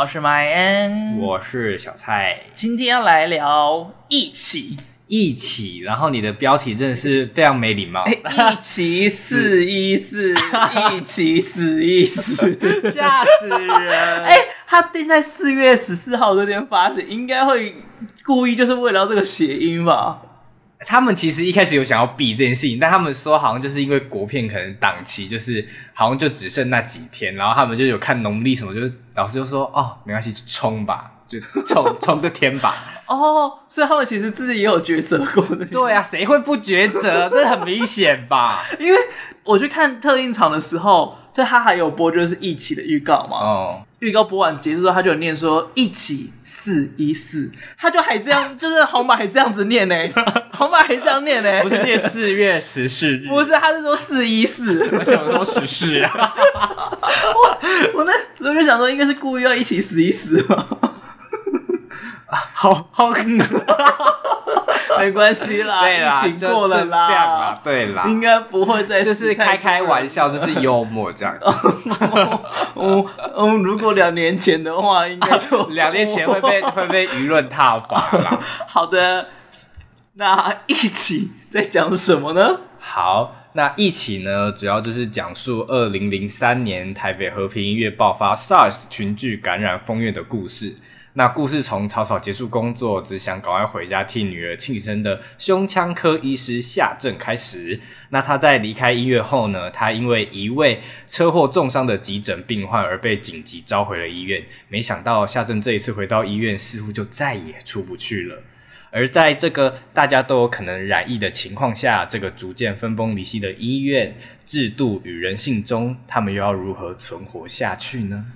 我是麦恩，我是小蔡，今天要来聊一起。一起，然后你的标题真的是非常没礼貌，一起四一四，一起死一死，吓死人！哎，他定在四月十四号这天发行，应该会故意就是为了这个谐音吧？他们其实一开始有想要避这件事情，但他们说好像就是因为国片可能档期就是好像就只剩那几天，然后他们就有看农历什么，就是老师就说哦，没关系，就冲吧，就冲冲个天吧。哦，所以他们其实自己也有抉择过的。对啊，谁会不抉择？这很明显吧？因为我去看特映场的时候，就他还有播就是一起的预告嘛。哦。预告播完结束之后，他就有念说一起四一四，他就还这样，就是红马还这样子念呢，红马还这样念呢，不是念四月十四日，不是，他是说四一四，我想说十四啊，我我那时候就想说应该是故意要一起死一死嘛，好 好。没关系啦，对啦，疫情过了啦，这样啦，对啦，应该不会再就是开开玩笑，就是幽默这样。嗯 嗯，如果两年前的话，应该就两年前会被会被舆论挞伐啦。好的，那一起在讲什么呢？好，那一起呢，主要就是讲述二零零三年台北和平医院爆发 SARS 群聚感染疯院的故事。那故事从草草结束工作，只想赶快回家替女儿庆生的胸腔科医师夏正开始。那他在离开医院后呢，他因为一位车祸重伤的急诊病患而被紧急召回了医院。没想到夏正这一次回到医院，似乎就再也出不去了。而在这个大家都有可能染疫的情况下，这个逐渐分崩离析的医院制度与人性中，他们又要如何存活下去呢？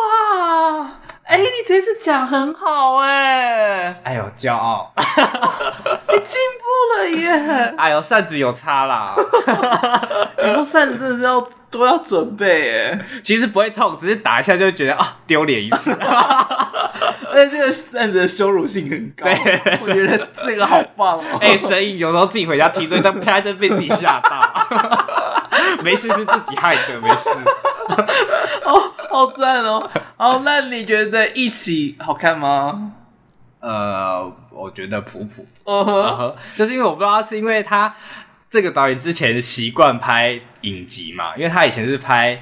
哇，哎、欸，你这次讲很好哎，哎呦，骄傲，你进步了耶！哎呦，扇子有差啦，以后扇子真的是要都要准备哎。其实不会痛，只是打一下就会觉得啊丢脸一次。而且这个扇子的羞辱性很高，对，我觉得这个好棒哦。哎、欸，所以有时候自己回家踢对，但啪就被自己吓到。没事，是自己害的，没事。哦，好赞哦！好，那你觉得一起好看吗？呃，我觉得普普。哦呵，呵呵，就是因为我不知道是因为他这个导演之前习惯拍影集嘛，因为他以前是拍《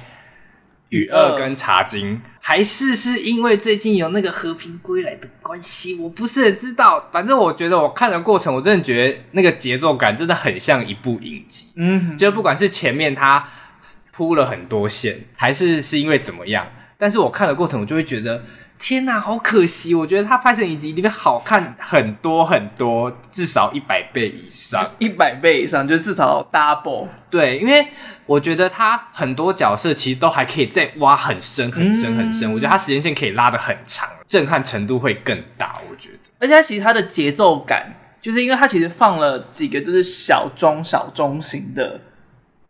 雨二》跟《茶金》。还是是因为最近有那个和平归来的关系，我不是很知道。反正我觉得我看的过程，我真的觉得那个节奏感真的很像一部影集。嗯，就不管是前面他铺了很多线，还是是因为怎么样，但是我看的过程，我就会觉得。天呐，好可惜！我觉得他拍成影集里面好看很多很多，至少一百倍以上，一百倍以上就至少 double。对，因为我觉得他很多角色其实都还可以再挖很深很深很深，嗯、我觉得他时间线可以拉得很长，震撼程度会更大。我觉得，而且他其实他的节奏感，就是因为他其实放了几个就是小中小中型的。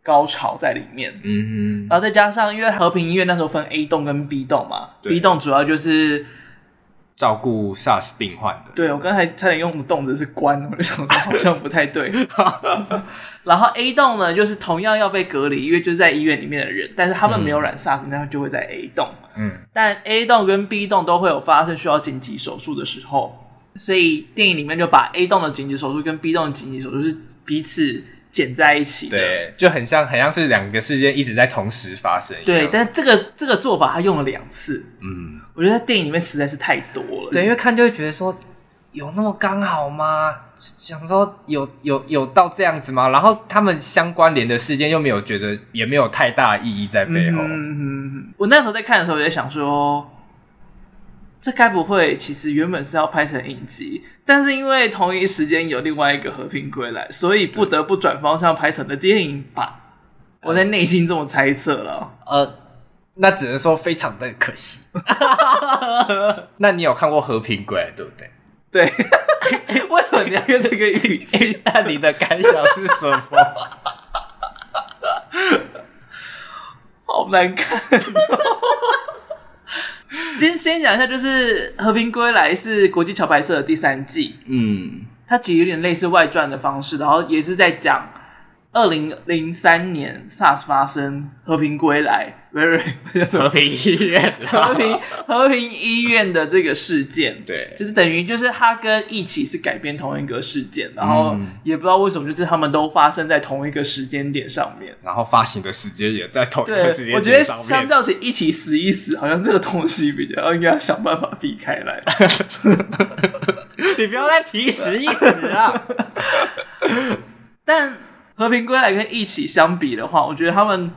高潮在里面，嗯嗯，然后再加上，因为和平医院那时候分 A 栋跟 B 栋嘛，B 栋主要就是照顾 SARS 病患的。对，我刚才差点用的动词是关，我就想说好像不太对。然后 A 栋呢，就是同样要被隔离，因为就是在医院里面的人，但是他们没有染 SARS，那就会在 A 栋。嗯，但 A 栋跟 B 栋都会有发生需要紧急手术的时候，所以电影里面就把 A 栋的紧急手术跟 B 栋的紧急手术是彼此。剪在一起，对，就很像，很像是两个事件一直在同时发生。对，但这个这个做法他用了两次，嗯，我觉得在电影里面实在是太多了。对，因为看就会觉得说，有那么刚好吗？想说有有有到这样子吗？然后他们相关联的事件又没有觉得，也没有太大意义在背后。嗯哼，我那时候在看的时候，我在想说。这该不会其实原本是要拍成影集，但是因为同一时间有另外一个和平归来，所以不得不转方向拍成了电影吧？我在内心这么猜测了。呃，那只能说非常的可惜。那你有看过《和平归来》对不对？对。为什么你要用这个语气？那你的感想是什么？好难看。先先讲一下，就是《和平归来》是国际桥牌社的第三季，嗯，它其实有点类似外传的方式，然后也是在讲二零零三年 SARS 发生，和平归来，very 和平医院，和平和平医院的这个事件，对，就是等于就是它跟一起是改编同一个事件，然后也不知道为什么，就是他们都发生在同一个时间点上面，然后发行的时间也在同一个时间点上面。我觉得相较起一起死一死，好像这个东西比较应该要想办法避开来。你不要再提死一死啊！但。和平归来跟一起相比的话，我觉得他们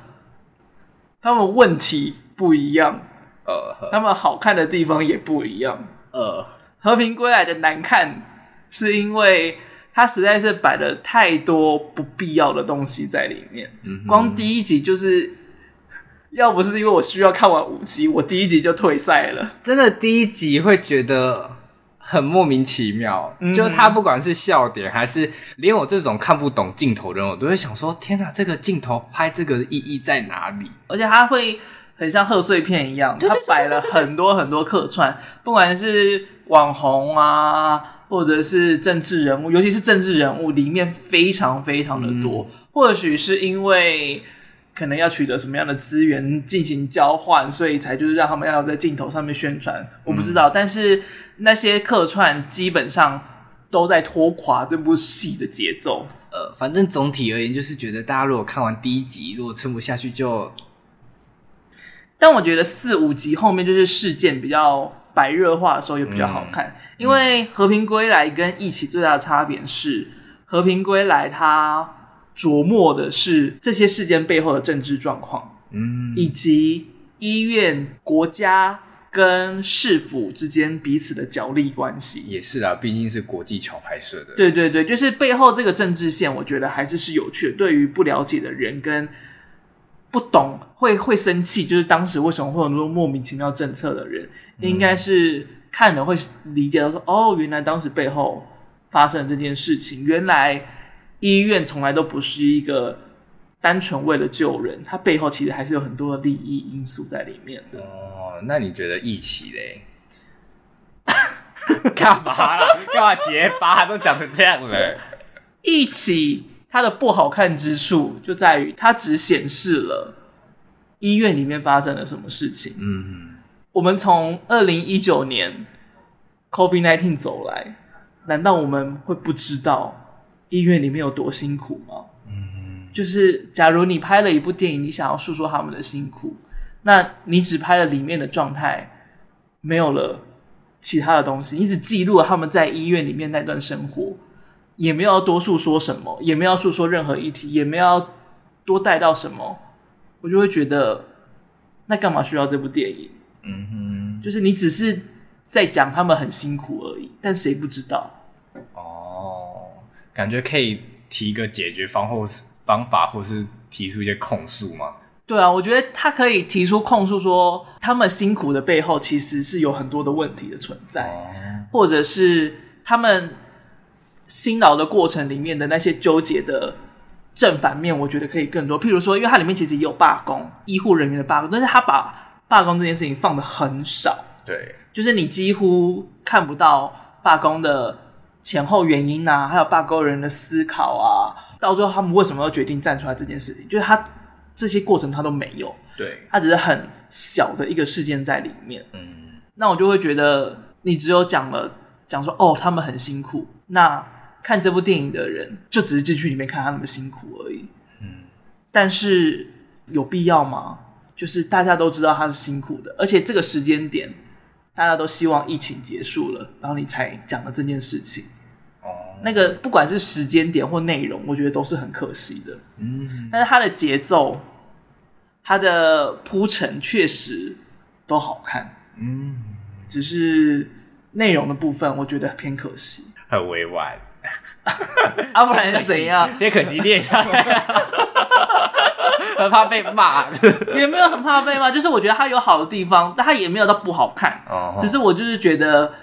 他们问题不一样，呃，他们好看的地方也不一样。呃，和平归来的难看是因为它实在是摆了太多不必要的东西在里面。嗯，光第一集就是要不是因为我需要看完五集，我第一集就退赛了。真的，第一集会觉得。很莫名其妙，嗯、就他不管是笑点还是连我这种看不懂镜头的人，我都会想说：天哪，这个镜头拍这个意义在哪里？而且他会很像贺岁片一样，他摆了很多很多客串，不管是网红啊，或者是政治人物，尤其是政治人物，里面非常非常的多。嗯、或许是因为。可能要取得什么样的资源进行交换，所以才就是让他们要在镜头上面宣传。我不知道，嗯、但是那些客串基本上都在拖垮这部戏的节奏。呃，反正总体而言，就是觉得大家如果看完第一集，如果撑不下去就……但我觉得四五集后面就是事件比较白热化的时候也比较好看，嗯、因为《和平归来》跟《一起》最大的差别是，《和平归来》它。琢磨的是这些事件背后的政治状况，嗯，以及医院、国家跟市府之间彼此的角力关系。也是啊，毕竟是国际桥拍摄的。对对对，就是背后这个政治线，我觉得还是是有趣的。对于不了解的人跟不懂会会生气，就是当时为什么会有那么多莫名其妙政策的人，嗯、应该是看了会理解到说，哦，原来当时背后发生了这件事情，原来。医院从来都不是一个单纯为了救人，它背后其实还是有很多的利益因素在里面的。哦，那你觉得疫起嘞？干嘛啦？干嘛结巴？都讲成这样了。疫起它的不好看之处就在于它只显示了医院里面发生了什么事情。嗯哼，我们从二零一九年 COVID nineteen 走来，难道我们会不知道？医院里面有多辛苦吗？嗯，就是假如你拍了一部电影，你想要诉说他们的辛苦，那你只拍了里面的状态，没有了其他的东西，你只记录了他们在医院里面那段生活，也没有要多诉说什么，也没有要诉说任何议题，也没有要多带到什么，我就会觉得，那干嘛需要这部电影？嗯哼，就是你只是在讲他们很辛苦而已，但谁不知道？感觉可以提一个解决方或是方法，或是提出一些控诉吗？对啊，我觉得他可以提出控诉，说他们辛苦的背后其实是有很多的问题的存在，哦、或者是他们辛劳的过程里面的那些纠结的正反面，我觉得可以更多。譬如说，因为它里面其实也有罢工，医护人员的罢工，但是他把罢工这件事情放的很少，对，就是你几乎看不到罢工的。前后原因啊，还有罢工人的思考啊，到最后他们为什么要决定站出来这件事情，就是他这些过程他都没有，对，他只是很小的一个事件在里面。嗯，那我就会觉得你只有讲了讲说哦，他们很辛苦，那看这部电影的人就只是进去里面看他们的辛苦而已。嗯，但是有必要吗？就是大家都知道他是辛苦的，而且这个时间点。大家都希望疫情结束了，然后你才讲了这件事情。哦，那个不管是时间点或内容，我觉得都是很可惜的。嗯，但是它的节奏、它的铺陈确实都好看。嗯，只是内容的部分，我觉得偏可惜，很委婉。啊，不然是怎样？偏可惜点下很怕被骂，也没有很怕被骂，就是我觉得它有好的地方，但它也没有到不好看。哦，只是我就是觉得，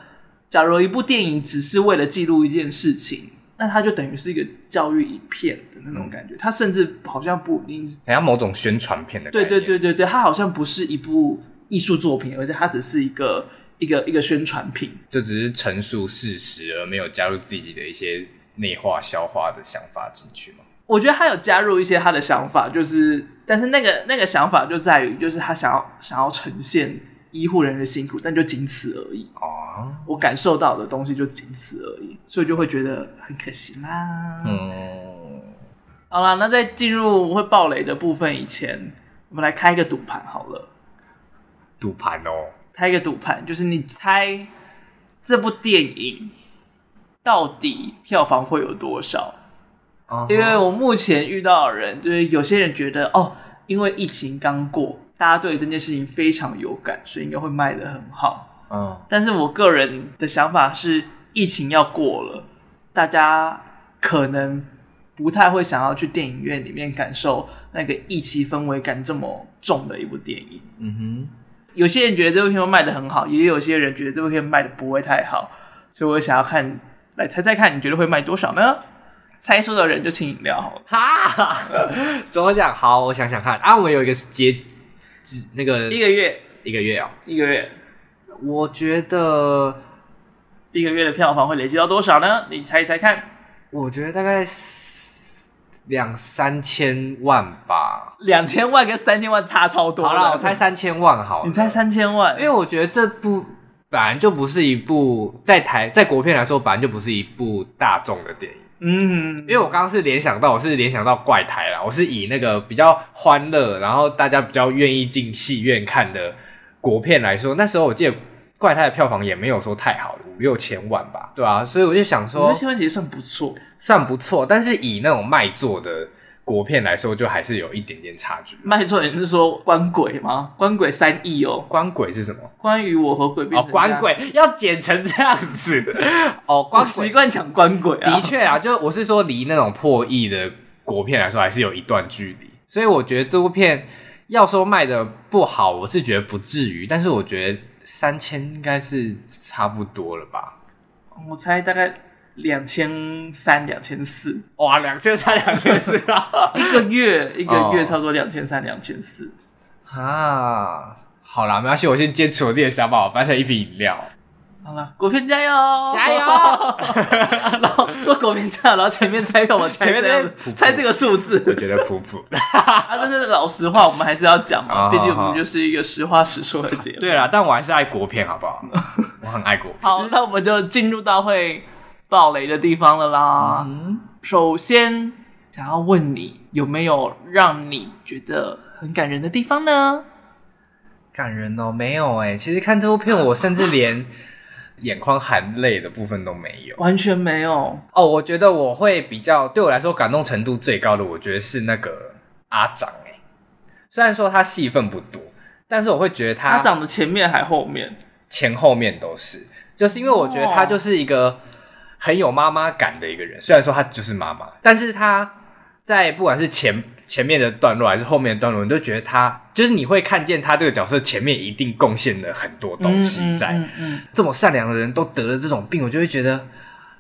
假如一部电影只是为了记录一件事情，那它就等于是一个教育影片的那种感觉。它甚至好像不一定，好像某种宣传片的。对对对对对，它好像不是一部艺术作品，而且它只是一个一个一个宣传品，就只是陈述事实，而没有加入自己的一些内化消化的想法进去嘛。我觉得他有加入一些他的想法，就是，但是那个那个想法就在于，就是他想要想要呈现医护人员的辛苦，但就仅此而已。哦，我感受到的东西就仅此而已，所以就会觉得很可惜啦。嗯，好啦，那在进入会爆雷的部分以前，我们来开一个赌盘好了。赌盘哦，开一个赌盘，就是你猜这部电影到底票房会有多少？因为我目前遇到的人，就是有些人觉得哦，因为疫情刚过，大家对这件事情非常有感，所以应该会卖得很好。嗯，但是我个人的想法是，疫情要过了，大家可能不太会想要去电影院里面感受那个疫情氛围感这么重的一部电影。嗯哼，有些人觉得这部片会卖得很好，也有些人觉得这部片卖得不会太好，所以我想要看，来猜猜看，你觉得会卖多少呢？猜输的人就请饮料好了。哈，怎么讲？好，我想想看啊，我们有一个截止那个一个月，一个月啊、喔，一个月。我觉得一个月的票房会累积到多少呢？你猜一猜看。我觉得大概两三千万吧。两千万跟三千万差超多。好了，我猜三千万好了。你猜三千万？因为我觉得这部本来就不是一部在台在国片来说，本来就不是一部大众的电影。嗯，因为我刚刚是联想到，我是联想到怪胎啦，我是以那个比较欢乐，然后大家比较愿意进戏院看的国片来说，那时候我记得怪胎的票房也没有说太好，五六千万吧，对啊，所以我就想说，五六千万其实算不错，算不错，但是以那种卖座的。国片来说，就还是有一点点差距。卖错，你是说关鬼吗？关鬼三亿哦。关鬼是什么？关于我和鬼变哦，关鬼要剪成这样子哦。光习惯讲关鬼啊。的确啊，就我是说，离那种破亿的国片来说，还是有一段距离。所以我觉得这部片要说卖的不好，我是觉得不至于。但是我觉得三千应该是差不多了吧？我猜大概。两千三、两千四，哇，两千三、两千四啊！一个月一个月差不多两千三、两千四啊！好啦，没关系，我先坚持我自己的想法，我翻成一瓶饮料。好了，果片加油，加油！然后说国片加油，然后前面猜票，我前面这样猜这个数字，我觉得普普。啊，这是老实话，我们还是要讲嘛，毕竟我们就是一个实话实说的节目。对啦，但我还是爱国片，好不好？我很爱国片。好，那我们就进入到会。爆雷的地方了啦！嗯，首先想要问你，有没有让你觉得很感人的地方呢？感人哦，没有哎。其实看这部片，我甚至连 眼眶含泪的部分都没有，完全没有哦。我觉得我会比较，对我来说感动程度最高的，我觉得是那个阿长哎。虽然说他戏份不多，但是我会觉得他阿长的前面还后面，前后面都是，就是因为我觉得他就是一个。很有妈妈感的一个人，虽然说她就是妈妈，但是她在不管是前前面的段落还是后面的段落，你都觉得她就是你会看见她这个角色前面一定贡献了很多东西在。嗯嗯这么善良的人都得了这种病，我就会觉得，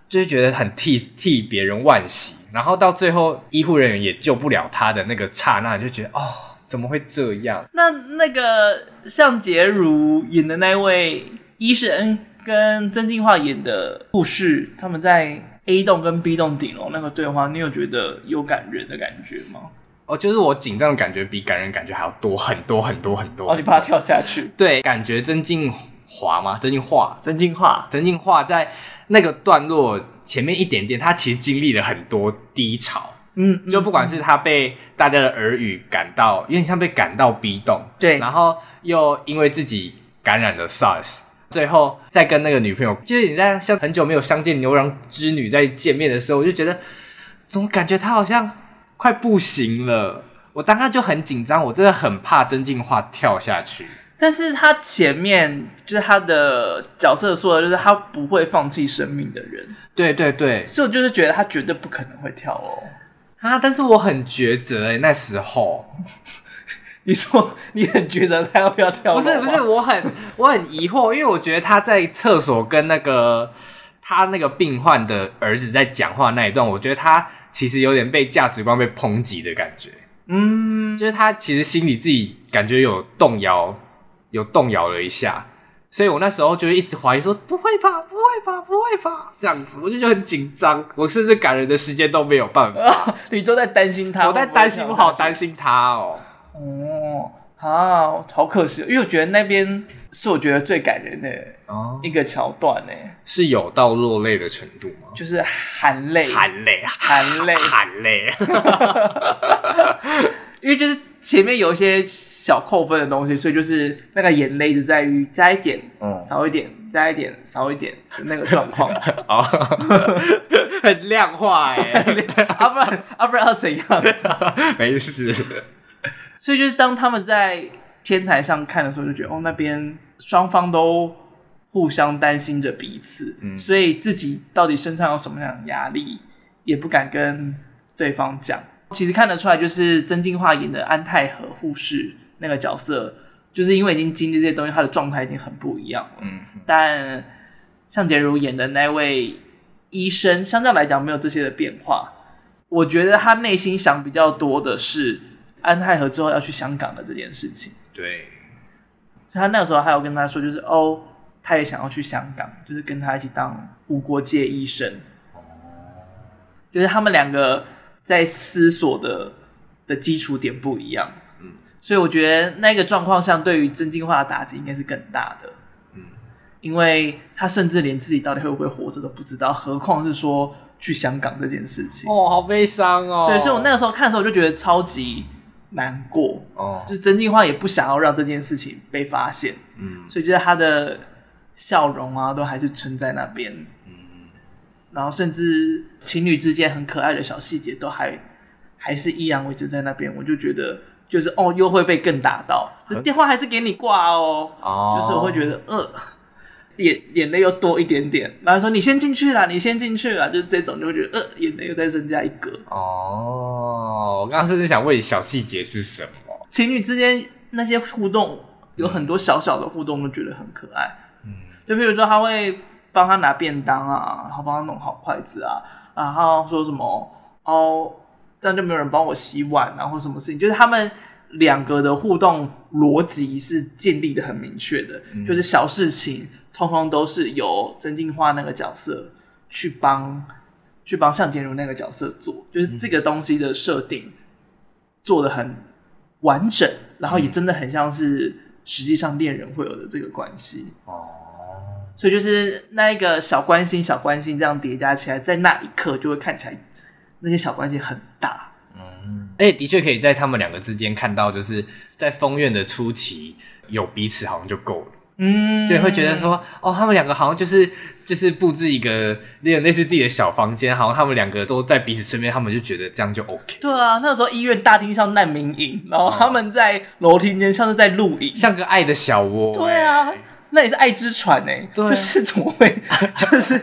就会觉得很替替别人惋惜。然后到最后医护人员也救不了他的那个刹那，就觉得哦，怎么会这样？那那个像洁如演的那位医生。跟曾静华演的故事，他们在 A 栋跟 B 栋顶楼那个对话，你有觉得有感人的感觉吗？哦，就是我紧张的感觉比感人感觉还要多很多很多很多。哦，你怕他跳下去？对，感觉曾静华吗？曾静华，曾静华，曾静华在那个段落前面一点点，他其实经历了很多低潮。嗯，就不管是他被大家的耳语感到，有点像被感到 B 栋，对，然后又因为自己感染了 SARS。最后再跟那个女朋友，就是你在像很久没有相见牛郎织女在见面的时候，我就觉得总感觉他好像快不行了。我当时就很紧张，我真的很怕曾敬驊跳下去。但是他前面就是他的角色说的，就是他不会放弃生命的人。对对对，所以我就是觉得他绝对不可能会跳哦。啊！但是我很抉择哎，那时候。你说你很觉得他要不要跳？不是不是，我很我很疑惑，因为我觉得他在厕所跟那个他那个病患的儿子在讲话那一段，我觉得他其实有点被价值观被抨击的感觉。嗯，就是他其实心里自己感觉有动摇，有动摇了一下。所以我那时候就一直怀疑说不会吧，不会吧，不会吧，这样子我就觉得很紧张，我甚至赶人的时间都没有办法。啊、你都在担心他，我在担心，我好担心他哦。哦，啊，好可惜，因为我觉得那边是我觉得最感人的一个桥段呢，是有到落泪的程度吗？就是含泪，含泪，含泪，含泪，因为就是。前面有一些小扣分的东西，所以就是那个眼泪一直在于加一点，嗯，少一点，加一点，少一点的那个状况，哦，很量化哎，啊不然啊不然要怎样？没事。所以就是当他们在天台上看的时候，就觉得哦，那边双方都互相担心着彼此，嗯，所以自己到底身上有什么样的压力，也不敢跟对方讲。其实看得出来，就是曾静华演的安泰和护士那个角色，就是因为已经经历这些东西，他的状态已经很不一样了。嗯，但向杰如演的那位医生，相较来讲没有这些的变化。我觉得他内心想比较多的是安泰和之后要去香港的这件事情。对，所以他那个时候还有跟他说，就是哦，他也想要去香港，就是跟他一起当无国界医生。哦，就是他们两个。在思索的的基础点不一样，嗯，所以我觉得那个状况相对于真进化的打击应该是更大的，嗯，因为他甚至连自己到底会不会活着都不知道，何况是说去香港这件事情。哦，好悲伤哦。对，所以我那个时候看的时候我就觉得超级难过，哦，就是曾敬驊也不想要让这件事情被发现，嗯，所以觉得他的笑容啊都还是撑在那边。然后甚至情侣之间很可爱的小细节都还还是依然维持在那边，我就觉得就是哦，又会被更打到，电话还是给你挂哦，哦，就是我会觉得呃，眼眼泪又多一点点，然后说你先进去啦，你先进去啦，就是这种就会觉得呃，眼泪又再增加一格。哦，我刚刚甚至想问你小细节是什么？情侣之间那些互动有很多小小的互动，都觉得很可爱。嗯，就比如说他会。帮他拿便当啊，然后帮他弄好筷子啊，然后说什么哦，这样就没有人帮我洗碗啊，或什么事情，就是他们两个的互动逻辑是建立的很明确的，嗯，就是小事情通通都是由曾敬驊那个角色去帮去帮向洁如那个角色做，就是这个东西的设定做的很完整，然后也真的很像是实际上恋人会有的这个关系哦。所以就是那一个小关心、小关心这样叠加起来，在那一刻就会看起来那些小关心很大。嗯，哎，的确可以在他们两个之间看到，就是在封院的初期有彼此好像就够了。嗯，就会觉得说，哦，他们两个好像就是就是布置一个那种类似自己的小房间，好像他们两个都在彼此身边，他们就觉得这样就 OK。对啊，那个时候医院大厅像难民营，然后他们在楼梯间像是在露营，像个爱的小窝。对啊。那也是爱之船哎、欸，就是怎么会，就是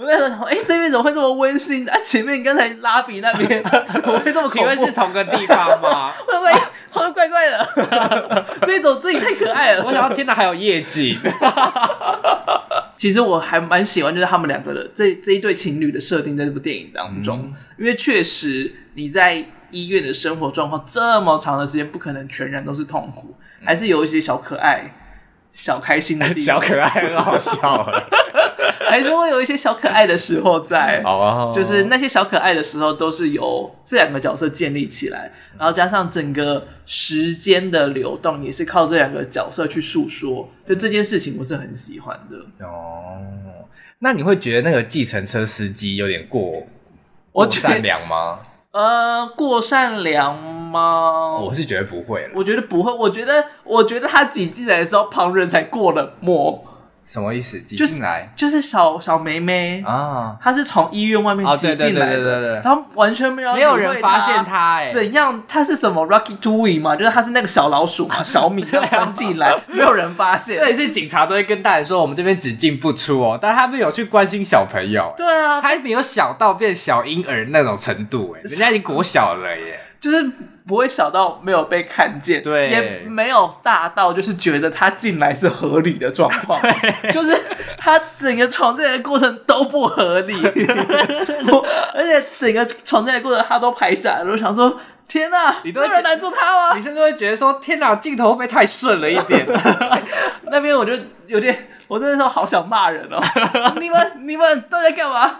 我在说，哎、欸，这边怎么会这么温馨啊？前面刚才拉比那边 怎么会这么恐怖？请问是同个地方吗？会不会好像怪怪的？这一种这里太可爱了。我想要天哪，还有夜景。其实我还蛮喜欢，就是他们两个的这这一对情侣的设定在这部电影当中，嗯、因为确实你在医院的生活状况这么长的时间，不可能全然都是痛苦，还是有一些小可爱。小开心的地方，小可爱很好笑，还是会有一些小可爱的时候在。好啊，好啊，就是那些小可爱的时候，都是由这两个角色建立起来，然后加上整个时间的流动，也是靠这两个角色去诉说。就这件事情，我是很喜欢的。哦，那你会觉得那个计程车司机有点过过善良吗？呃，过善良吗？我是觉得不会了。我觉得不会。我觉得，我觉得他挤进来的时候，旁人才过冷漠。什么意思？挤进来就是小小梅梅啊，她是从医院外面挤进来的，然后完全没有没有人发现她，哎，怎样？她是什么 Rocky Two 嘛？就是她是那个小老鼠嘛，小米这样钻进来，没有人发现。这也是警察都会跟大人说，我们这边只进不出哦，但他们有去关心小朋友。对啊，他没有小到变小婴儿那种程度，哎，人家已经国小了耶。就是不会小到没有被看见，对，也没有大到就是觉得他进来是合理的状况，对，就是他整个闯进来的过程都不合理，而且整个闯进来的过程他都拍下来了，我想说天哪，你都会能拦住他吗？你甚至会觉得说，天哪，镜头会不会太顺了一点？那边我就有点，我那时候好想骂人哦！你们你们都在干嘛？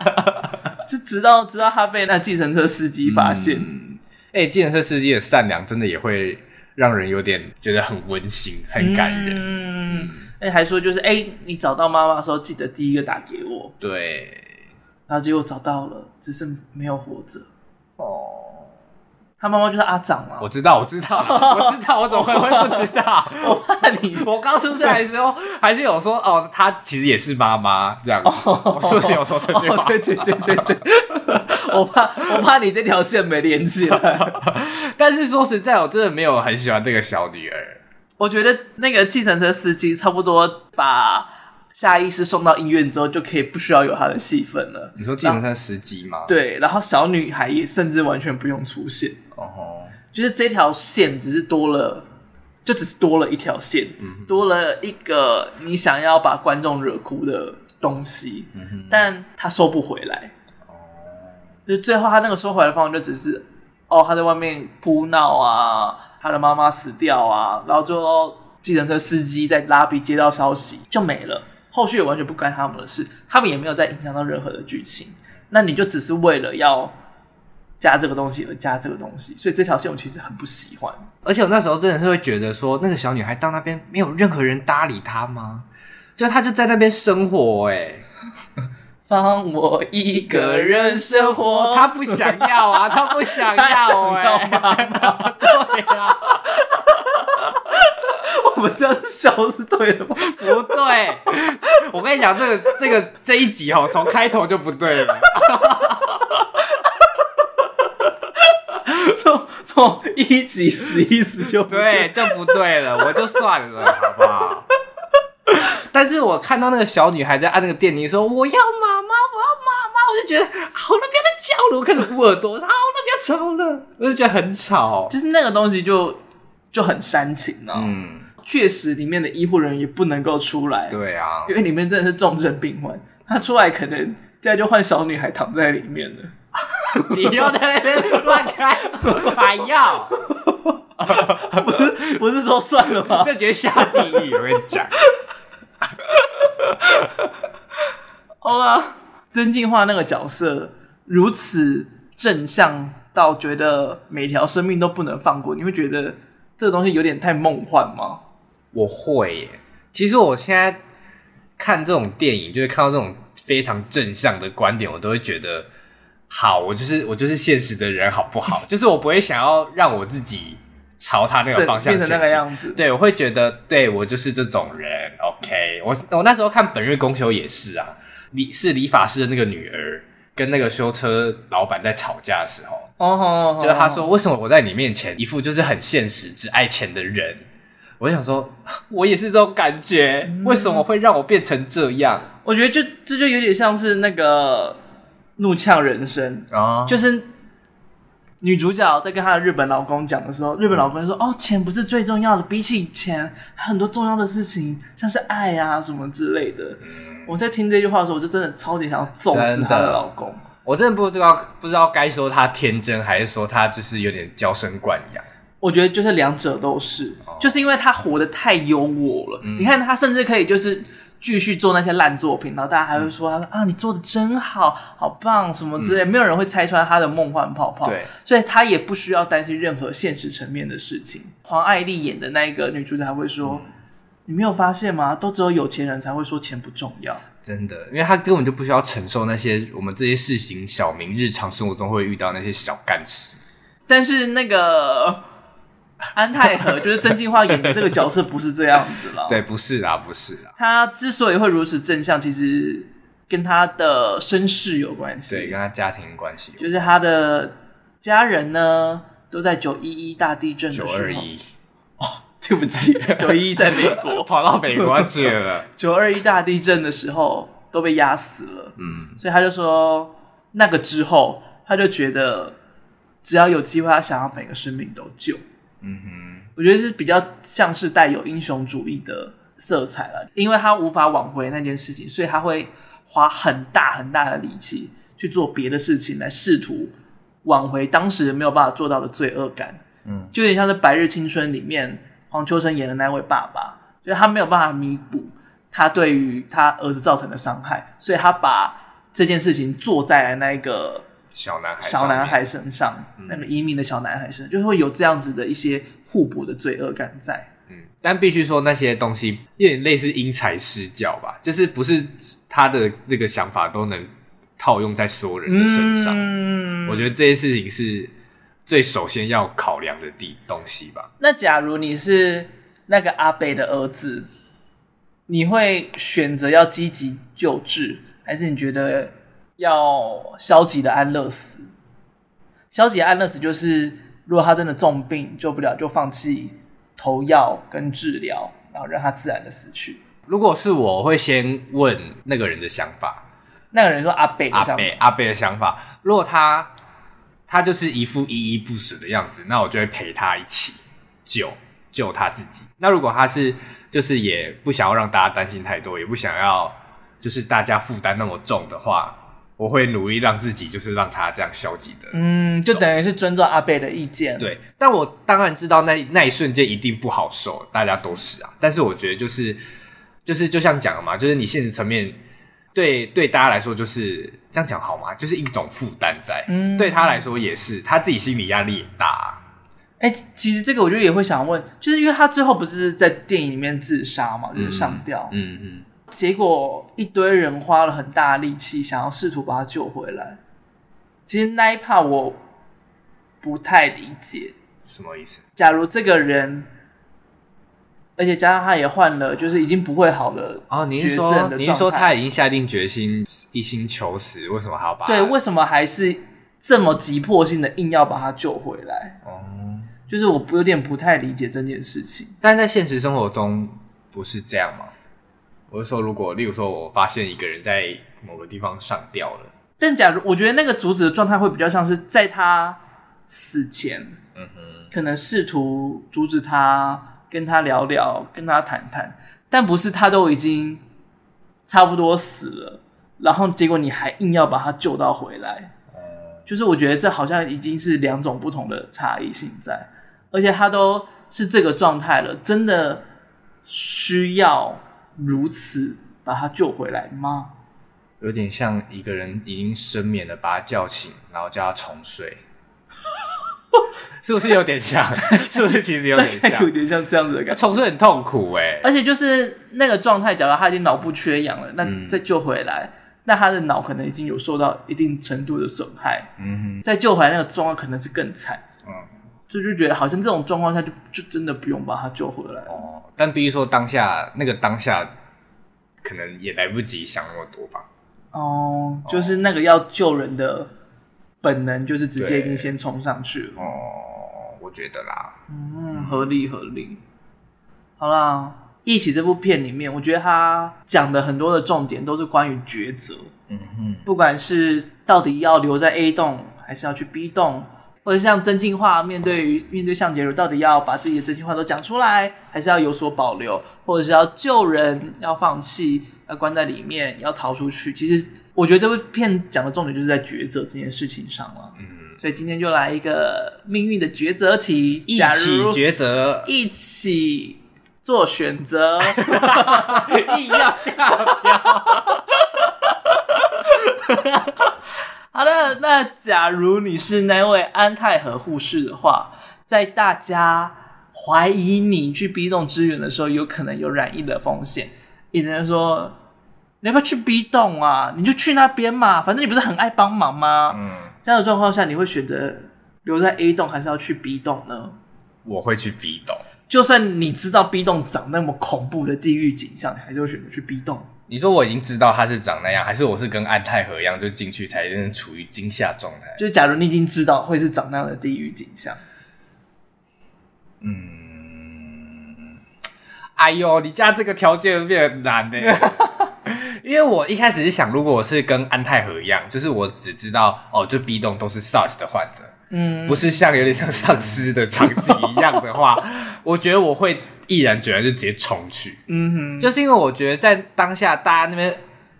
是直到直到他被那计程车司机发现。哎、嗯，计程车司机的善良真的也会让人有点觉得很温馨、很感人。嗯，哎，还说就是哎，你找到妈妈的时候记得第一个打给我。对，然后结果找到了，只是没有活着。哦。他妈妈就是阿长嘛，我知道，我知道，我知道，我怎么会会不知道？我怕你，我刚出来的时候还是有说哦，他其实也是妈妈这样，我是不是有说这句话？对对对对对，我怕我怕你这条线没连起来。但是说实在，我真的没有很喜欢这个小女儿。我觉得那个计程车司机差不多把。下意识送到医院之后，就可以不需要有他的戏份了。你说计程车司机吗？对，然后小女孩也甚至完全不用出现。就是这条线只是多了，就只是多了一条线，嗯、多了一个你想要把观众惹哭的东西，嗯、但他收不回来。哦，就是最后他那个收回来的方法就只是，哦，他在外面哭闹啊，他的妈妈死掉啊，然后最后计程车司机在拉比接到消息就没了。后续也完全不关他们的事，他们也没有再影响到任何的剧情。那你就只是为了要加这个东西而加这个东西，所以这条线我其实很不喜欢。而且我那时候真的是会觉得说，那个小女孩到那边没有任何人搭理她吗？就她就在那边生活、欸，哎，放我一个人生活，她不想要啊，她不想要、欸，哎，对啊。我们这样笑是对的吗？不对，我跟你讲，这个这个这一集哦，从开头就不对了。一级死一死就不对，就不对了，我就算了，好不好？但是我看到那个小女孩在按那个电铃，说我要妈妈，我要妈妈，我就觉得好，了，不要再叫了，我开始捂耳朵，好，了，不要吵了，我 就觉得很吵，就是那个东西就就很煽情啊，嗯。确实，里面的医护人员也不能够出来。对啊，因为里面真的是重症病患，他出来可能现在就换小女孩躺在里面了。你又在那边乱开买药？不是不是说算了吗？这直接下地狱，我跟你讲。好啦，曾进化那个角色如此正向到觉得每条生命都不能放过，你会觉得这个东西有点太梦幻吗？我会耶，其实我现在看这种电影，就是看到这种非常正向的观点，我都会觉得好，我就是我就是现实的人，好不好？就是我不会想要让我自己朝他那个方向变成那个样子。对，我会觉得，对我就是这种人。OK，我我那时候看《本日公休》也是啊，理是理发师的那个女儿跟那个修车老板在吵架的时候，哦，oh, oh, oh, oh. 就是他说，为什么我在你面前一副就是很现实、只爱钱的人？我想说，我也是这种感觉。嗯、为什么会让我变成这样？我觉得就这就有点像是那个怒呛人生啊，就是女主角在跟她的日本老公讲的时候，日本老公说：“嗯、哦，钱不是最重要的，比起钱，还很多重要的事情，像是爱啊什么之类的。嗯”我在听这句话的时候，我就真的超级想要揍死她的老公。我真的不知道不知道该说她天真，还是说她就是有点娇生惯养。我觉得就是两者都是，就是因为她活得太优渥了。嗯、你看她甚至可以就是继续做那些烂作品，然后大家还会说他说、嗯、啊，你做的真好，好棒什么之类，嗯、没有人会拆穿他的梦幻泡泡。对，所以他也不需要担心任何现实层面的事情。黄爱丽演的那个女主角还会说：“嗯、你没有发现吗？都只有有钱人才会说钱不重要。”真的，因为他根本就不需要承受那些我们这些市井小民日常生活中会遇到那些小干事。但是那个。安泰和就是曾敬驊演的这个角色不是这样子了，对，不是啦，不是啦。他之所以会如此正向，其实跟他的身世有关系，对，跟他家庭关系，就是他的家人呢都在九一一大地震的时候，九二一。哦，对不起，九一一在美国 跑到美国去了，九二一大地震的时候都被压死了，嗯，所以他就说那个之后，他就觉得只要有机会，他想要每个生命都救。嗯哼，我觉得是比较像是带有英雄主义的色彩了，因为他无法挽回那件事情，所以他会花很大很大的力气去做别的事情来试图挽回当时没有办法做到的罪恶感。嗯，就有点像是《白日青春》里面黄秋生演的那位爸爸，就是他没有办法弥补他对于他儿子造成的伤害，所以他把这件事情做在了那个小男孩小男孩身上，那个移民的小男孩身上，就会有这样子的一些互补的罪恶感在。嗯，但必须说那些东西有点类似因材施教吧，就是不是他的那个想法都能套用在所有人的身上。嗯，我觉得这些事情是。最首先要考量的地东西吧。那假如你是那个阿北的儿子，你会选择要积极救治，还是你觉得要消极的安乐死？消极安乐死就是，如果他真的重病救不了，就放弃投药跟治疗，然后让他自然的死去。如果是我，我会先问那个人的想法。那个人说阿伯的想法，阿贝阿贝的想法，如果他。他就是一副依依不舍的样子，那我就会陪他一起救救他自己。那如果他是就是也不想要让大家担心太多，也不想要就是大家负担那么重的话，我会努力让自己就是让他这样消极的，嗯，就等于是尊重阿贝的意见。对，但我当然知道那那一瞬间一定不好受，大家都是啊。但是我觉得就是就是就像讲了嘛，就是你现实层面。对，对大家来说就是这样讲好吗？就是一种负担在，嗯，对他来说也是，他自己心理压力也大啊。哎，其实这个我觉得也会想问，就是因为他最后不是在电影里面自杀嘛，就是上吊，嗯嗯，嗯，结果一堆人花了很大力气想要试图把他救回来。其实那一 part 我不太理解，什么意思？假如这个人。而且加上他也换了，就是已经不会好了。哦，您是说，您是说他已经下定决心一心求死，为什么还要把他？对，为什么还是这么急迫性的硬要把他救回来？哦，就是我有点不太理解这件事情。但在现实生活中不是这样吗？我是说，如果例如说我发现一个人在某个地方上吊了，但假如我觉得那个阻止的状态会比较像是在他死前，嗯哼，可能试图阻止他。跟他聊聊，跟他谈谈，但不是他都已经差不多死了，然后结果你还硬要把他救到回来，就是我觉得这好像已经是两种不同的差异性在，而且他都是这个状态了，真的需要如此把他救回来吗？有点像一个人已经深眠了，把他叫醒，然后叫他重睡。是不是有点像？是不是其实有点像？有点像这样子的感觉。重睡很痛苦哎、欸，而且就是那个状态，假如他已经脑部缺氧了，那再救回来，嗯、那他的脑可能已经有受到一定程度的损害。嗯哼，再救回来那个状况可能是更惨。嗯，就就觉得好像这种状况下就就真的不用把他救回来。哦，但比如说当下那个当下，可能也来不及想那么多吧。哦，就是那个要救人的。本能就是直接已经先冲上去了哦，我觉得啦，嗯，合理合理。好啦，一起这部片里面，我觉得他讲的很多的重点都是关于抉择，嗯哼，不管是到底要留在 A 栋，还是要去 B 栋，或者像真心话面对于面对向杰如，到底要把自己的真心话都讲出来，还是要有所保留，或者是要救人，要放弃，要关在里面，要逃出去，其实。我觉得这部片讲的重点就是在抉择这件事情上了，嗯，所以今天就来一个命运的抉择题，一起抉择，一起做选择 硬要下标。好的，那假如你是那位安泰和护士的话，在大家怀疑你去 B 栋支援的时候，有可能有染疫的风险，有人说。你要不要去 B 栋啊？你就去那边嘛，反正你不是很爱帮忙吗？嗯，这样的状况下，你会选择留在 A 栋，还是要去 B 栋呢？我会去 B 栋。就算你知道 B 栋长那么恐怖的地狱景象，你还是会选择去 B 栋。你说我已经知道他是长那样，还是我是跟安泰和一样，就进去才能处于惊吓状态？就是假如你已经知道会是长那样的地狱景象，嗯，哎呦，你家这个条件变很难呢。因为我一开始是想，如果我是跟安泰和一样，就是我只知道哦，就 B 栋都是 SARS 的患者，嗯，不是像有点像丧尸的场景一样的话，我觉得我会毅然决然就直接冲去，嗯哼，就是因为我觉得在当下大家那边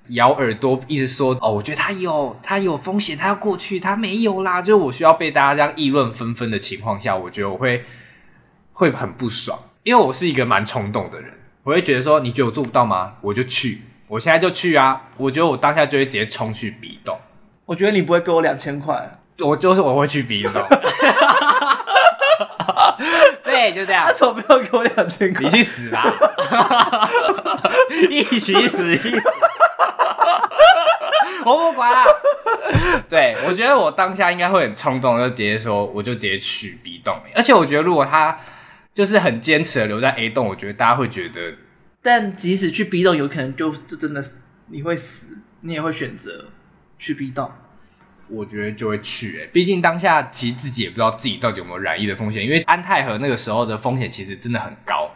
咬耳朵，一直说哦，我觉得他有，他有风险，他要过去，他没有啦。就是我需要被大家这样议论纷纷的情况下，我觉得我会会很不爽，因为我是一个蛮冲动的人，我会觉得说，你觉得我做不到吗？我就去，我现在就去啊！我觉得我当下就会直接冲去比动。我觉得你不会给我两千块，我就是我会去比动。对，就这样。他怎么没有给我两千块？你去死啦！一起死！一起死 我不管了。对，我觉得我当下应该会很冲动，就直接说，我就直接去 B 栋。而且我觉得，如果他就是很坚持的留在 A 栋，我觉得大家会觉得。但即使去 B 栋，有可能就就真的你会死，你也会选择去 B 栋。我觉得就会去诶，毕竟当下其实自己也不知道自己到底有没有染疫的风险，因为安泰和那个时候的风险其实真的很高。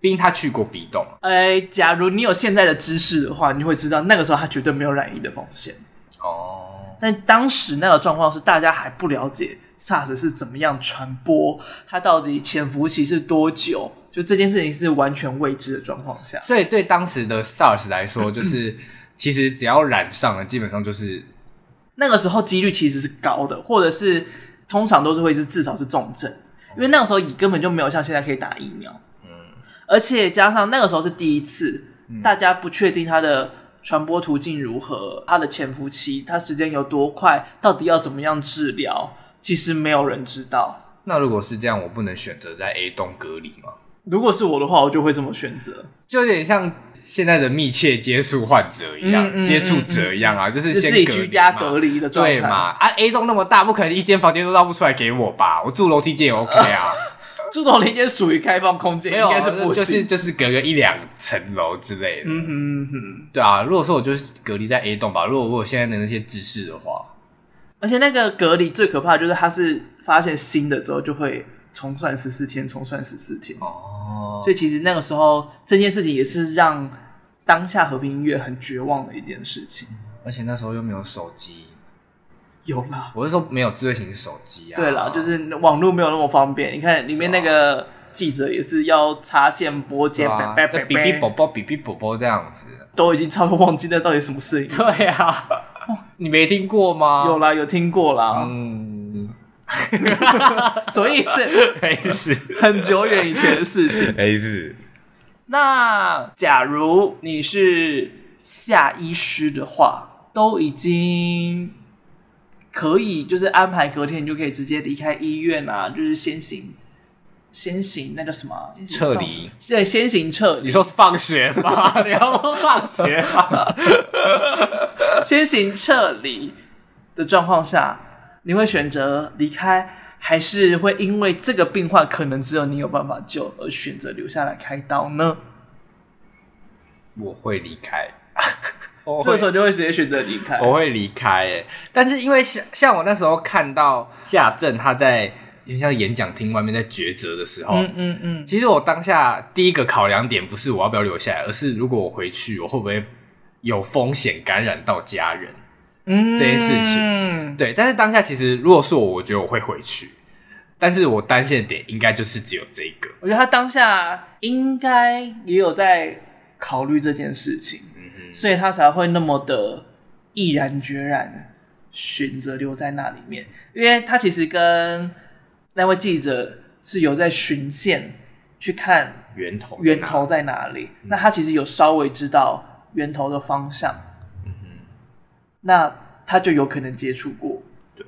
毕竟他去过 B 栋。哎，假如你有现在的知识的话，你会知道那个时候他绝对没有染疫的风险。哦。但当时那个状况是大家还不了解 SARS 是怎么样传播，它到底潜伏期是多久，就这件事情是完全未知的状况下。所以对当时的 SARS 来说，就是其实只要染上了，基本上就是。那个时候几率其实是高的，或者是通常都是会是至少是重症，因为那个时候你根本就没有像现在可以打疫苗，嗯，而且加上那个时候是第一次，嗯、大家不确定它的传播途径如何，它的潜伏期，它时间有多快，到底要怎么样治疗，其实没有人知道。那如果是这样，我不能选择在 A 栋隔离吗？如果是我的话，我就会这么选择，就有点像现在的密切接触患者一样，嗯嗯、接触者一样啊，就是先自己居家隔离的状态，对嘛？啊，A 栋那么大，不可能一间房间都让不出来给我吧？我住楼梯间也 OK 啊，住楼梯间属于开放空间，应该是不行，就是就是隔个一两层楼之类的。嗯哼嗯哼，对啊，如果说我就是隔离在 A 栋吧，如果我有现在的那些知识的话，而且那个隔离最可怕的就是它是发现新的之后就会。重算十四天，重算十四天。哦，所以其实那个时候这件事情也是让当下和平音乐很绝望的一件事情。而且那时候又没有手机，有啦，我是说没有智慧型手机啊。对啦，就是网络没有那么方便。你看里面那个记者也是要插线播接，哔哔啵啵，哔哔啵啵这样子，都已经差不多忘记那到底什么事情。对啊，你没听过吗？有啦，有听过啦。嗯。什么意思？没事，很久远以前的事情。没事。那假如你是下医师的话，都已经可以，就是安排隔天你就可以直接离开医院啊，就是先行先行那叫什么？撤离。对，先行撤离。你说是放学吗？你要说放学吗？先行撤离的状况下。你会选择离开，还是会因为这个病患可能只有你有办法救而选择留下来开刀呢？我会离开，这个时候就会直接选择离开。我会离开，但是因为像像我那时候看到夏正他在像演讲厅外面在抉择的时候，嗯嗯嗯，其实我当下第一个考量点不是我要不要留下来，而是如果我回去，我会不会有风险感染到家人。嗯，这件事情，对，但是当下其实如果是我，我觉得我会回去，但是我担心的点应该就是只有这一个。我觉得他当下应该也有在考虑这件事情，嗯哼，所以他才会那么的毅然决然选择留在那里面，因为他其实跟那位记者是有在巡线去看源头，源头在哪里，那他其实有稍微知道源头的方向。那他就有可能接触过，对，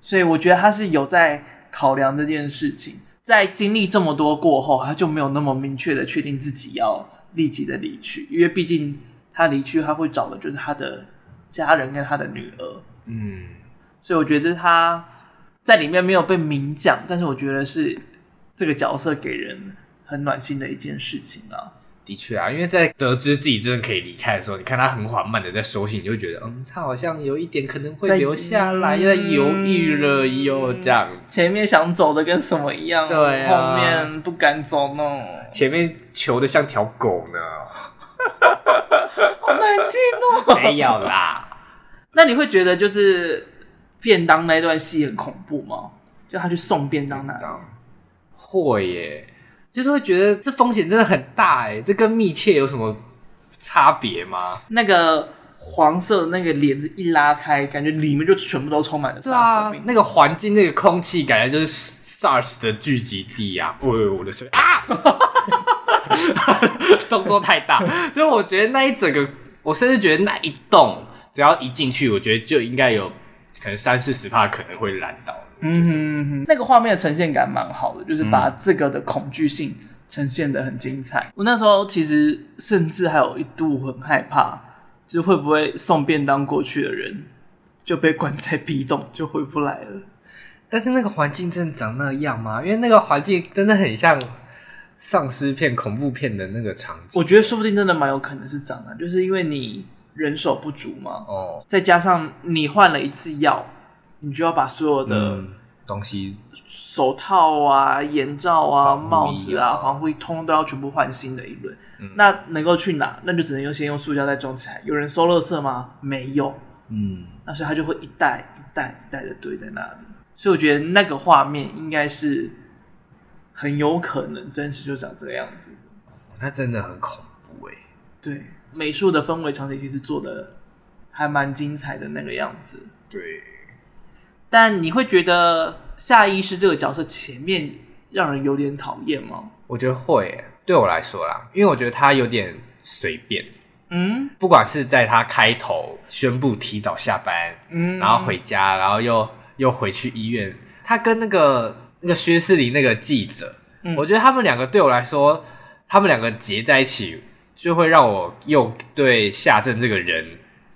所以我觉得他是有在考量这件事情，在经历这么多过后，他就没有那么明确的确定自己要立即的离去，因为毕竟他离去，他会找的就是他的家人跟他的女儿，嗯，所以我觉得他在里面没有被明讲，但是我觉得是这个角色给人很暖心的一件事情啊。的确啊，因为在得知自己真的可以离开的时候，你看他很缓慢的在收信，你就会觉得，嗯，他好像有一点可能会留下来，又在犹豫了又这样。前面想走的跟什么一样，对啊，后面不敢走呢，前面求的像条狗呢，好难听哦。没有啦，那你会觉得就是便当那段戏很恐怖吗？就他去送便当那样，会耶。就是会觉得这风险真的很大哎，这跟密切有什么差别吗？那个黄色的那个帘子一拉开，感觉里面就全部都充满了 SARS 的病。那个环境、那个空气，感觉就是 SARS 的聚集地啊！哦，我的水啊！动作太大，就我觉得那一整个，我甚至觉得那一栋，只要一进去，我觉得就应该有可能三四十帕可能会 land 到。嗯那个画面的呈现感蛮好的，就是把这个的恐惧性呈现的很精彩。嗯、我那时候其实甚至还有一度很害怕，就是会不会送便当过去的人就被关在 B 栋就回不来了。但是那个环境真的长那样吗？因为那个环境真的很像丧尸片、恐怖片的那个场景。我觉得说不定真的蛮有可能是长的，就是因为你人手不足嘛。哦，再加上你换了一次药。你就要把所有的、嗯、东西，手套啊、眼罩啊、啊帽子啊、防护衣，通通都要全部换新的一轮。嗯、那能够去哪？那就只能用先用塑胶袋装起来。有人收垃圾吗？没有。嗯，那所以他就会一袋一袋一袋的堆在那里。所以我觉得那个画面应该是很有可能真实就长这个样子。那真的很恐怖哎。对，美术的氛围场景其实做的还蛮精彩的那个样子。对。但你会觉得夏医师这个角色前面让人有点讨厌吗？我觉得会，对我来说啦，因为我觉得他有点随便。嗯，不管是在他开头宣布提早下班，嗯，然后回家，然后又又回去医院，他跟那个那个薛士林那个记者，嗯，我觉得他们两个对我来说，他们两个结在一起，就会让我又对夏正这个人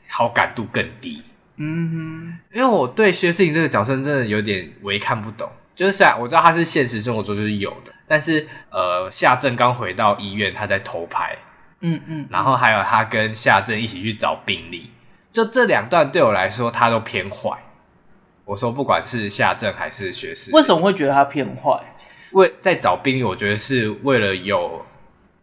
好感度更低。嗯哼，因为我对薛仕凌这个角色真的有点微看不懂。就是虽然我知道他是现实生活中就是有的，但是呃，夏正刚回到医院，他在偷拍，嗯嗯，然后还有他跟夏正一起去找病历，就这两段对我来说他都偏坏。我说不管是夏正还是薛仕凌，为什么会觉得他偏坏？为在找病历，我觉得是为了有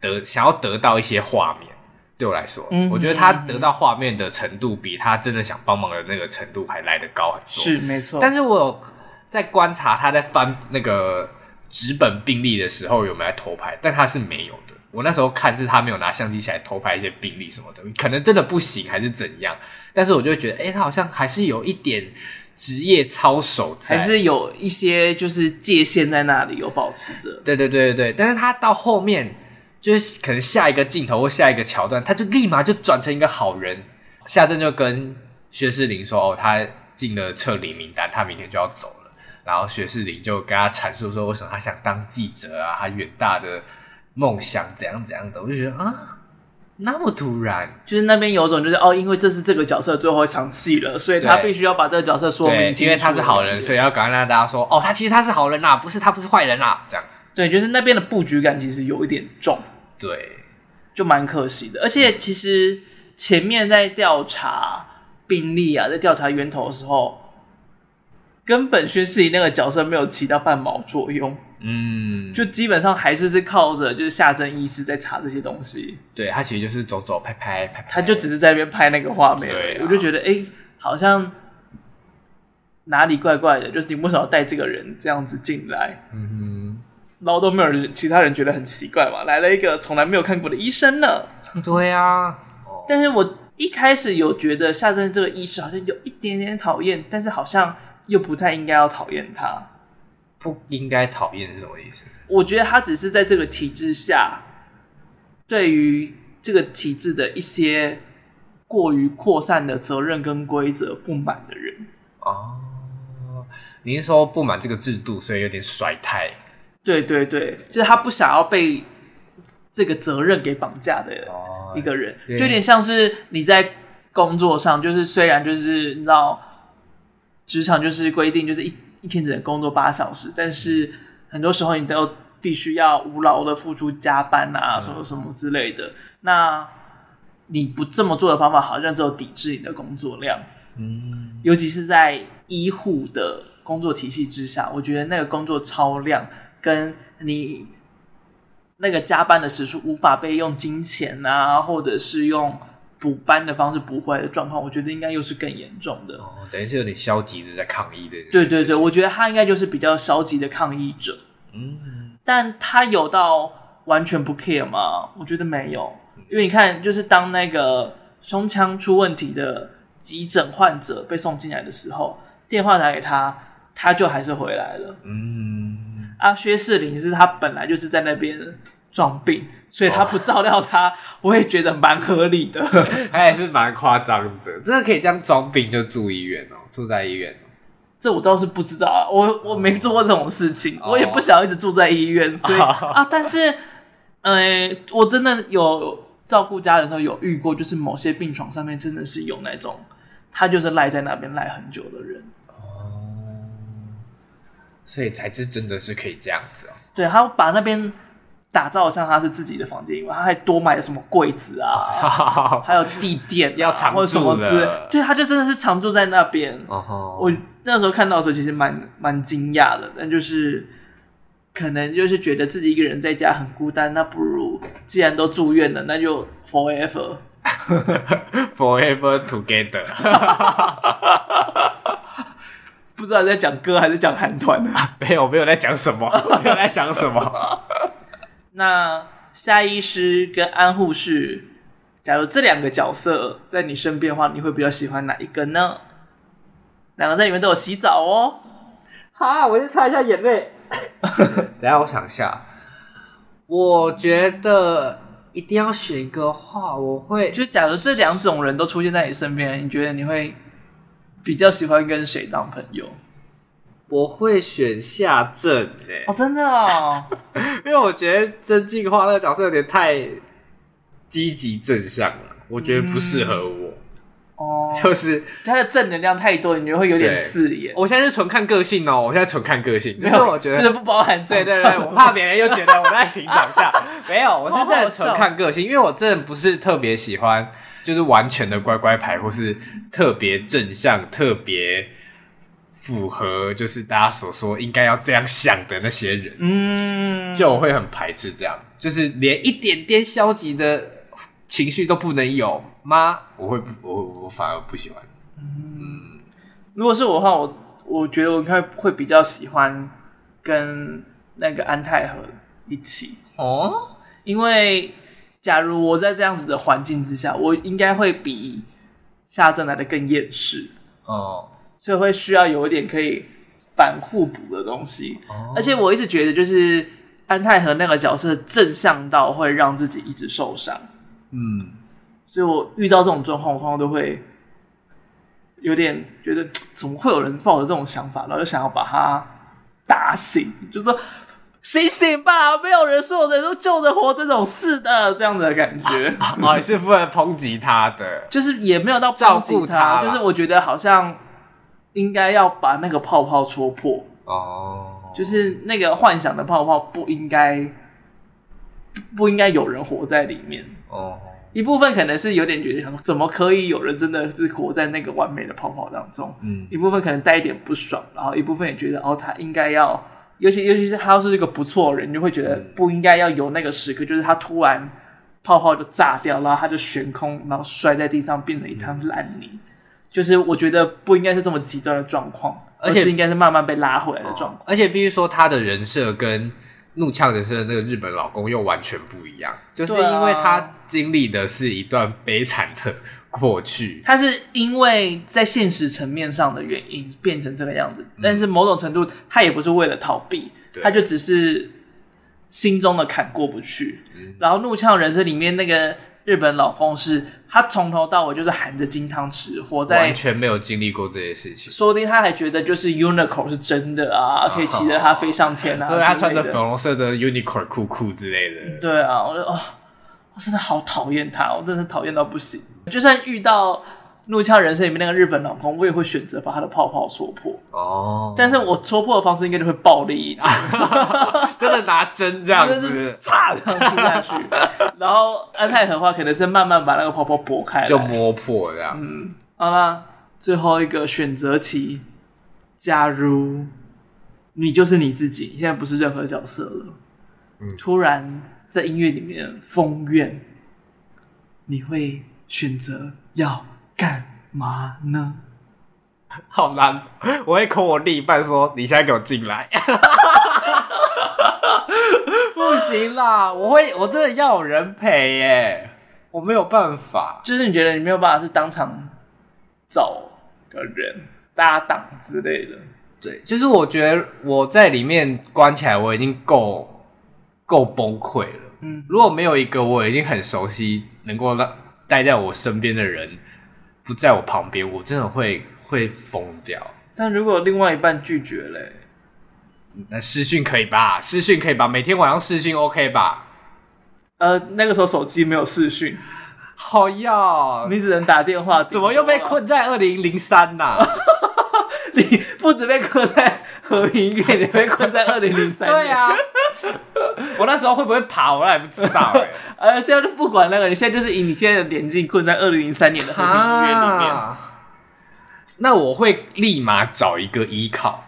得想要得到一些画面。对我来说，嗯、我觉得他得到画面的程度比他真的想帮忙的那个程度还来得高很多。是没错，但是我有在观察他在翻那个纸本病例的时候有没有在偷拍，但他是没有的。我那时候看是他没有拿相机起来偷拍一些病例什么的，可能真的不行还是怎样。但是我就会觉得，哎，他好像还是有一点职业操守在，还是有一些就是界限在那里有保持着。对对对对对，但是他到后面。就是可能下一个镜头或下一个桥段，他就立马就转成一个好人。夏正就跟薛世林说：“哦，他进了撤离名单，他明天就要走了。”然后薛世林就跟他阐述说：“为什么他想当记者啊？他远大的梦想怎样怎样的。”我就觉得啊，那么突然，就是那边有种就是哦，因为这是这个角色最后一场戏了，所以他必须要把这个角色说明。因为他是好人，所以要赶快让大家说：“哦，他其实他是好人啦，不是他不是坏人啦。”这样子。对，就是那边的布局感其实有一点重。对，就蛮可惜的。而且其实前面在调查病例啊，在调查源头的时候，根本薛世仪那个角色没有起到半毛作用。嗯，就基本上还是是靠着就是夏正医师在查这些东西。对，他其实就是走走拍拍拍拍，他就只是在那边拍那个画面。对啊，我就觉得哎、欸，好像哪里怪怪的，就是你为什么要带这个人这样子进来？嗯哼。然后都没有人，其他人觉得很奇怪嘛，来了一个从来没有看过的医生呢。对啊，但是我一开始有觉得夏正这个医师好像有一点点讨厌，但是好像又不太应该要讨厌他。不应该讨厌是什么意思？我觉得他只是在这个体制下，对于这个体制的一些过于扩散的责任跟规则不满的人。哦，你是说不满这个制度，所以有点甩态？对对对，就是他不想要被这个责任给绑架的一个人，哦、就有点像是你在工作上，就是虽然就是你知道，职场就是规定就是一一天只能工作八小时，但是很多时候你都必须要无劳的付出加班啊，什么什么之类的。嗯、那你不这么做的方法，好像只有抵制你的工作量。嗯，尤其是在医护的工作体系之下，我觉得那个工作超量。跟你那个加班的时数无法被用金钱啊，或者是用补班的方式补回来的状况，我觉得应该又是更严重的。哦，等于是有点消极的在抗议的。对对对，我觉得他应该就是比较消极的抗议者。嗯，但他有到完全不 care 吗？我觉得没有，因为你看，就是当那个胸腔出问题的急诊患者被送进来的时候，电话打给他，他就还是回来了。嗯，啊，薛士林是他本来就是在那边装病，所以他不照料他，哦、我也觉得蛮合理的。他也是蛮夸张的，真的可以这样装病就住医院哦，住在医院。哦这我倒是不知道啊，我我没做过这种事情，哦、我也不想一直住在医院，所以、哦、啊，但是，呃，我真的有照顾家人的时候有遇过，就是某些病床上面真的是有那种，他就是赖在那边赖很久的人，哦，所以才是真的是可以这样子哦，对，他把那边。打造像他是自己的房间因为，他还多买了什么柜子啊，哦、还有地垫、啊，要常住或者什么之类。对，他就真的是常住在那边。哦、我那时候看到的时候，其实蛮蛮惊讶的。但就是可能就是觉得自己一个人在家很孤单，那不如既然都住院了，那就 forever forever together。不知道在讲歌还是讲韩团呢？没有，没有在讲什么，没有在讲什么。那夏医师跟安护士，假如这两个角色在你身边的话，你会比较喜欢哪一个呢？两个在里面都有洗澡哦。好，我先擦一下眼泪。等下我想一下，我觉得一定要选一个话，我会就假如这两种人都出现在你身边，你觉得你会比较喜欢跟谁当朋友？我会选夏正诶，哦，真的哦，因为我觉得曾敬驊那个角色有点太积极正向了，我觉得不适合我。哦，就是他的正能量太多，你觉得会有点刺眼。我现在是纯看个性哦，我现在纯看个性，就是我觉得就是不包含对对对，我怕别人又觉得我在评长相。没有，我是真的纯看个性，因为我真的不是特别喜欢，就是完全的乖乖牌，或是特别正向，特别。符合就是大家所说应该要这样想的那些人，嗯，就我会很排斥这样，就是连一点点消极的情绪都不能有吗？我会，我我反而不喜欢。嗯，如果是我的话，我我觉得我应该会比较喜欢跟那个安泰和一起哦，因为假如我在这样子的环境之下，我应该会比夏正来的更厌世哦。所以会需要有一点可以反互补的东西，oh. 而且我一直觉得，就是安泰和那个角色正向到会让自己一直受伤。嗯，所以我遇到这种状况，我通常都会有点觉得，怎么会有人抱着这种想法，然后就想要把他打醒，就说醒醒吧，没有人所有人都救得活这种事的，这样子的感觉。哦，你是不能抨击他的，就是也没有到照顾他，就是我觉得好像。应该要把那个泡泡戳破哦，oh. 就是那个幻想的泡泡不应该不应该有人活在里面哦。Oh. 一部分可能是有点觉得想说，怎么可以有人真的是活在那个完美的泡泡当中？嗯，一部分可能带一点不爽，然后一部分也觉得哦，他应该要，尤其尤其是他要是一个不错的人，就会觉得不应该要有那个时刻，就是他突然泡泡就炸掉，然后他就悬空，然后摔在地上，变成一滩烂泥。嗯就是我觉得不应该是这么极端的状况，而且是应该是慢慢被拉回来的状况。而且必须说，他的人设跟怒呛人生的那个日本老公又完全不一样，就是因为他经历的是一段悲惨的过去。他是因为在现实层面上的原因变成这个样子，但是某种程度他也不是为了逃避，他就只是心中的坎过不去。然后怒呛人生里面那个。日本老公是他从头到尾就是含着金汤匙活在，完全没有经历过这些事情。说不定他还觉得就是 unicorn 是真的啊，可以骑着它飞上天啊。对，他穿着粉红色的 unicorn 裤裤之类的。对啊，我就哦，我真的好讨厌他，我真的讨厌到不行。就算遇到。怒呛人生里面那个日本老公，我也会选择把他的泡泡戳破哦。但是我戳破的方式应该就会暴力一点，真的拿针这样子，插这样戳下去。然后安泰和的话，可能是慢慢把那个泡泡剥开，就摸破这样。嗯，好啦，最后一个选择题，假如你就是你自己，现在不是任何角色了，嗯，突然在音乐里面疯怨，你会选择要？干嘛呢？好难，我会 call 我另一半说：“你现在给我进来。”不行啦，我会，我真的要有人陪耶。我没有办法，就是你觉得你没有办法是当场找的人搭档之类的。对，就是我觉得我在里面关起来，我已经够够崩溃了。嗯，如果没有一个我已经很熟悉，能够让待在我身边的人不在我旁边，我真的会会疯掉。但如果另外一半拒绝嘞，那私讯可以吧？私讯可以吧？每天晚上私讯 OK 吧？呃，那个时候手机没有视讯，好要，你只能打电话。怎么又被困在二零零三呐？你不止被困在和平月，你被困在二零零三。对呀、啊，我那时候会不会爬，我也不知道哎、欸。呃，现在就不管那个，你现在就是以你现在的年纪困在二零零三年的和平月里面。那我会立马找一个依靠，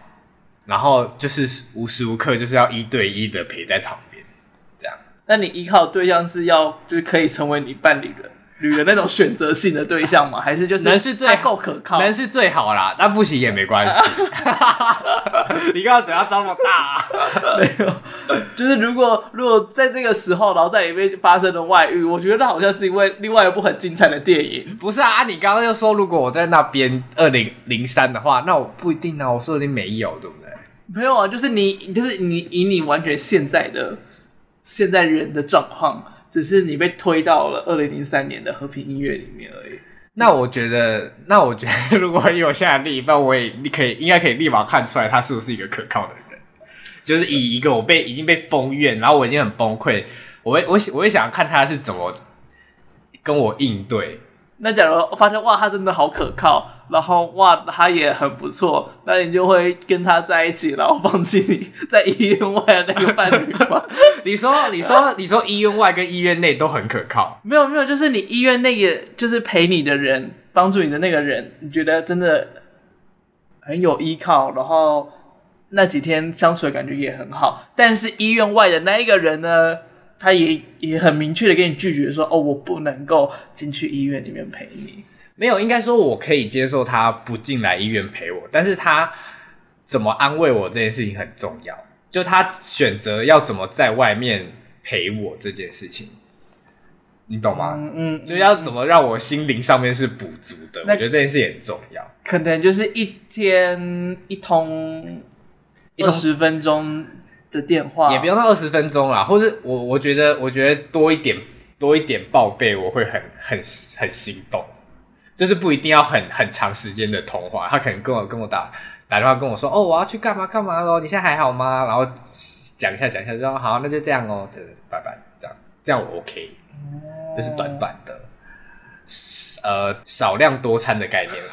然后就是无时无刻就是要一对一的陪在旁边，这样。那你依靠对象是要就是可以成为你伴侣的？女人那种选择性的对象吗？还是就是男是最够可靠，男是最好啦。那不行也没关系。你刚刚嘴要这么大、啊？没有，就是如果如果在这个时候，然后在里面发生了外遇，我觉得那好像是因为另外一部很精彩的电影。不是啊，啊你刚刚就说如果我在那边二零零三的话，那我不一定啊。我说的没有，对不对？没有啊，就是你，就是你以你完全现在的现在人的状况。只是你被推到了二零零三年的和平音乐里面而已。那我觉得，那我觉得，如果有现在另一半，我也你可以应该可以立马看出来他是不是一个可靠的人。就是以一个我被已经被封怨，然后我已经很崩溃，我会我我会想看他是怎么跟我应对。那假如我发现哇，他真的好可靠，然后哇，他也很不错，那你就会跟他在一起，然后放弃你在医院外的那个伴侣吗？你说，你说，你说，医院外跟医院内都很可靠？没有，没有，就是你医院内也，就是陪你的人，帮助你的那个人，你觉得真的很有依靠，然后那几天相处的感觉也很好，但是医院外的那一个人呢？他也也很明确的跟你拒绝说：“哦，我不能够进去医院里面陪你。”没有，应该说我可以接受他不进来医院陪我，但是他怎么安慰我这件事情很重要。就他选择要怎么在外面陪我这件事情，你懂吗？嗯，嗯，就要怎么让我心灵上面是补足的。我觉得这件事也很重要。可能就是一天一通二十分钟。的电话也不用到二十分钟啦，或是我我觉得我觉得多一点多一点报备，我会很很很心动，就是不一定要很很长时间的通话，他可能跟我跟我打打电话跟我说，哦，我要去干嘛干嘛咯，你现在还好吗？然后讲一下讲一下就说好，那就这样哦，拜拜，这样这样我 OK，就是短短的，呃，少量多餐的概念。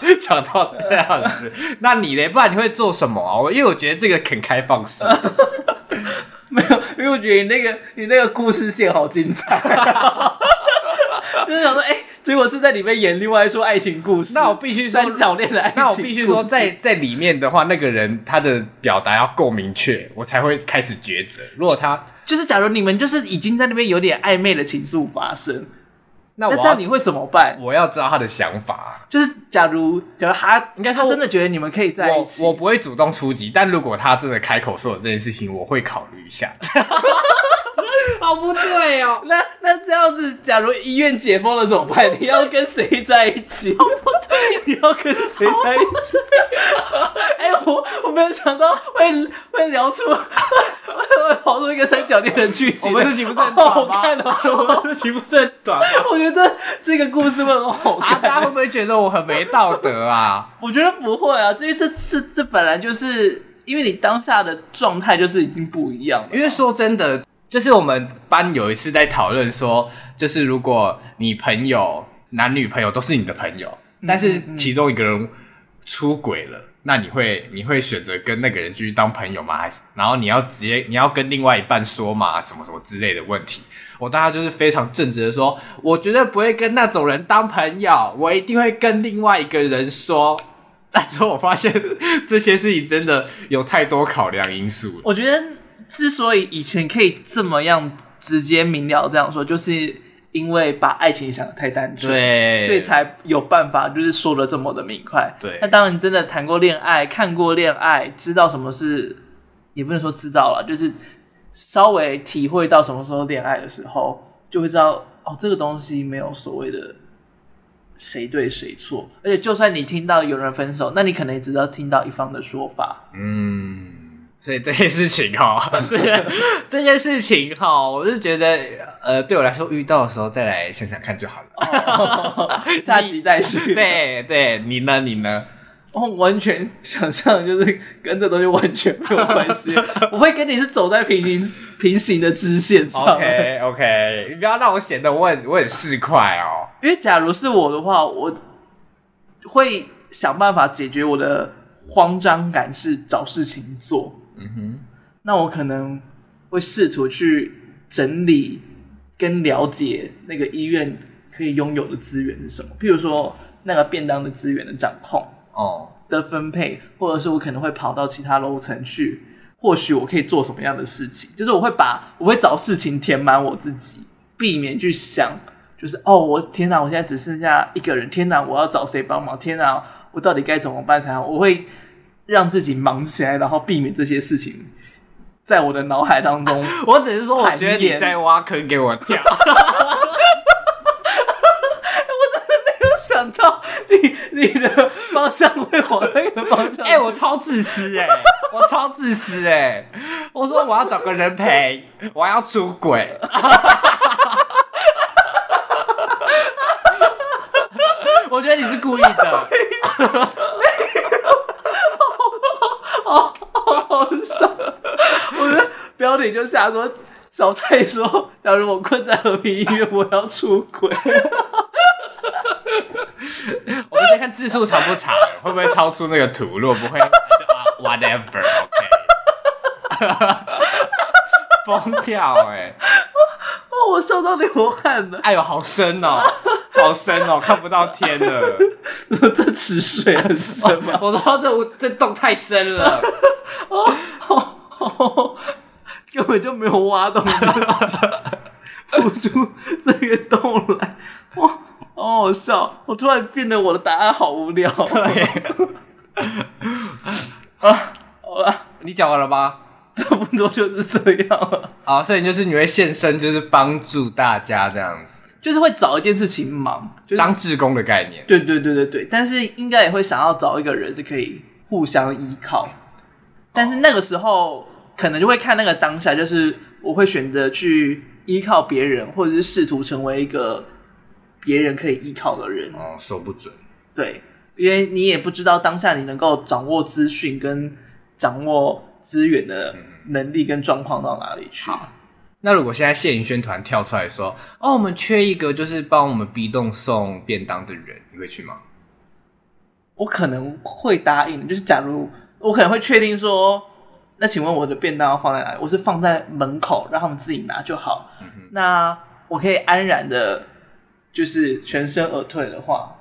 讲到这样子，那你嘞？不然你会做什么啊？我因为我觉得这个肯开放式，没有，因为我觉得你那个你那个故事线好精彩，就是想说，哎、欸，结果是在里面演另外一出爱情故事。那我必须说三角恋的爱情，那我必须说在，在在里面的话，那个人他的表达要够明确，我才会开始抉择。如果他就是，假如你们就是已经在那边有点暧昧的情愫发生。那，那这样你会怎么办？我要知道他的想法。就是假如，假如他应该说真的觉得你们可以在一起，我，我不会主动出击。但如果他真的开口说了这件事情，我会考虑一下。好 不对哦。那那这样子，假如医院解封了怎么办？你要跟谁在一起？好 不对，你要跟谁在一起？哎、欸，我我没有想到会会聊出会跑出一个三角恋的剧情。我们自己不是很短吗？好看哦，我们自己不是很短吗？我觉得这个故事会很好看。啊，大家会不会觉得我很没道德啊？我觉得不会啊，因为这这这本来就是因为你当下的状态就是已经不一样了。因为说真的。就是我们班有一次在讨论说，就是如果你朋友男女朋友都是你的朋友，但是其中一个人出轨了，那你会你会选择跟那个人继续当朋友吗？还是然后你要直接你要跟另外一半说嘛？怎么怎么之类的问题？我当时就是非常正直的说，我绝对不会跟那种人当朋友，我一定会跟另外一个人说。但之后我发现这些事情真的有太多考量因素了，我觉得。之所以以前可以这么样直接明了这样说，就是因为把爱情想的太单纯，对，所以才有办法就是说的这么的明快。对，那当然你真的谈过恋爱、看过恋爱，知道什么是，也不能说知道了，就是稍微体会到什么时候恋爱的时候，就会知道哦，这个东西没有所谓的谁对谁错，而且就算你听到有人分手，那你可能也只要听到一方的说法。嗯，所以这件事情哈，这件事情哈，我是觉得呃，对我来说遇到的时候再来想想看就好了，下集再续。对对，你呢？你呢？我完全想象就是跟这东西完全没有关系，我会跟你是走在平行平行的支线上。OK OK，你不要让我显得我很我很市侩哦。因为假如是我的话，我会想办法解决我的慌张感，是找事情做。嗯哼，那我可能会试图去整理跟了解那个医院可以拥有的资源是什么，譬如说那个便当的资源的掌控。哦，的分配，或者是我可能会跑到其他楼层去，或许我可以做什么样的事情？就是我会把我会找事情填满我自己，避免去想，就是哦，我天哪，我现在只剩下一个人，天哪，我要找谁帮忙？天哪，我到底该怎么办才好？我会让自己忙起来，然后避免这些事情在我的脑海当中。我只是说，我觉得你在挖坑给我跳。想到你你的方向会往那个方向，哎、欸，我超自私哎、欸，我超自私哎、欸，我说我要找个人陪，我要出轨，我觉得你是故意的，好好笑，我的标题就下说小蔡说，假如我困在和平医院，我要出轨。我们先看字数长不长，会不会超出那个图？如果不会，就啊，whatever，OK。疯掉哎！哦，我笑到流汗了。哎呦，好深哦，好深哦，看不到天了。这池水很深吗？我说这这洞太深了，哦，哦，根本就没有挖洞，浮出这个洞来，哇！好好笑！我突然变得我的答案好无聊。对，啊，好了，你讲完了吧？差不多就是这样了。啊，所以就是你会现身，就是帮助大家这样子，就是会找一件事情忙，就是、当志工的概念。对对对对对，但是应该也会想要找一个人是可以互相依靠。但是那个时候可能就会看那个当下，就是我会选择去依靠别人，或者是试图成为一个。别人可以依靠的人哦，说不准。对，因为你也不知道当下你能够掌握资讯跟掌握资源的能力跟状况到哪里去。好，那如果现在谢盈萱团跳出来说：“哦，我们缺一个就是帮我们 B 栋送便当的人，你会去吗？”我可能会答应。就是假如我可能会确定说，那请问我的便当要放在哪里？我是放在门口让他们自己拿就好。嗯。那我可以安然的。就是全身而退的话，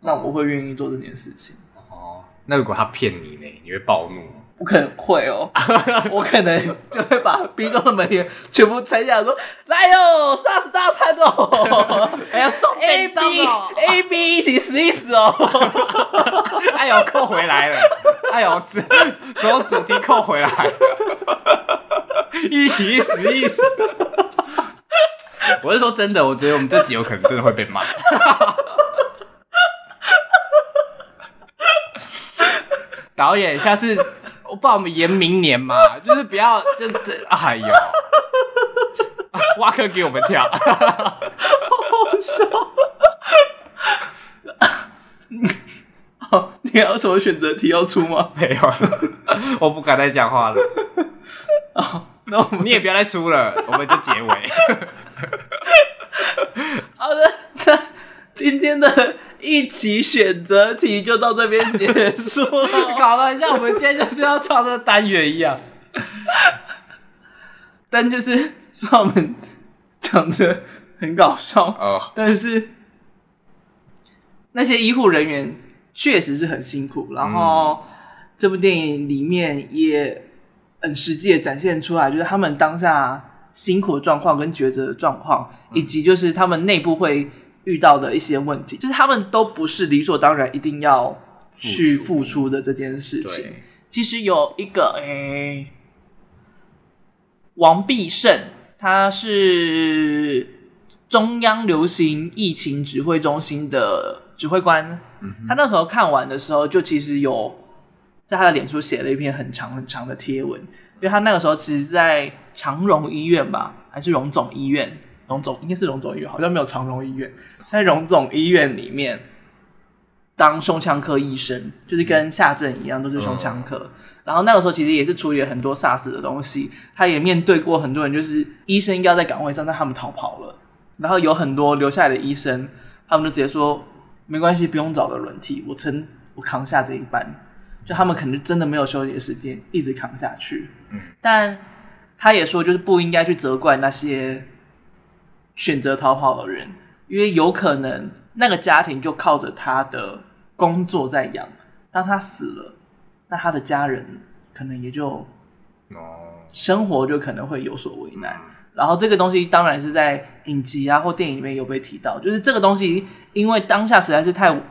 那我会愿意做这件事情。哦，那如果他骗你呢？你会暴怒？我可能会哦，我可能就会把 B 栋的门帘全部拆下来说，说来哟，SARS 大餐哦，还要 送 A B A B 一起死一死哦。哎呦，扣回来了，哎呦，怎么主题扣回来了？一起死一死。我是说真的，我觉得我们这集有可能真的会被骂。导演，下次我帮我们延明年嘛，就是不要，就是哎呦，挖坑给我们跳，好好笑。好，你还有什么选择题要出吗？没有，我不敢再讲话了。那你也不要再出了，我们就结尾。好的，那今天的一起选择题就到这边结束了。搞得很像我们今天就是要唱这个单元一样。但就是说我们讲的很搞笑哦，但是那些医护人员确实是很辛苦。然后这部电影里面也很实际的展现出来，就是他们当下。辛苦的状况跟抉择的状况，以及就是他们内部会遇到的一些问题，就是他们都不是理所当然一定要去付出的这件事情。其实有一个诶、欸，王必胜，他是中央流行疫情指挥中心的指挥官。嗯、他那时候看完的时候，就其实有在他的脸书写了一篇很长很长的贴文，因为他那个时候其实，在长荣医院吧，还是荣总医院？荣总应该是荣总医院，好像没有长荣医院，在荣总医院里面当胸腔科医生，就是跟夏正一样，都是胸腔科。嗯、然后那个时候其实也是处理了很多 SARS 的东西，他也面对过很多人，就是医生要在岗位上，但他们逃跑了。然后有很多留下来的医生，他们就直接说没关系，不用找了轮替，我撑，我扛下这一班。就他们可能真的没有休息的时间，一直扛下去。嗯，但他也说，就是不应该去责怪那些。选择逃跑的人，因为有可能那个家庭就靠着他的工作在养。当他死了，那他的家人可能也就生活就可能会有所为难。然后这个东西当然是在影集啊或电影里面有被提到，就是这个东西因为当下实在是太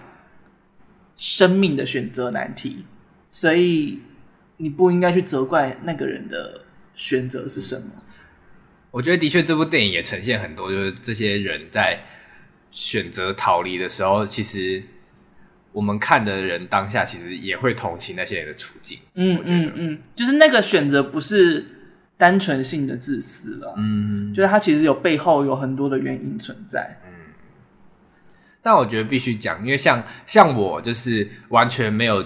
生命的选择难题，所以你不应该去责怪那个人的选择是什么。我觉得的确，这部电影也呈现很多，就是这些人在选择逃离的时候，其实我们看的人当下其实也会同情那些人的处境。嗯嗯嗯，就是那个选择不是单纯性的自私了，嗯，就是它其实有背后有很多的原因存在。嗯，但我觉得必须讲，因为像像我就是完全没有。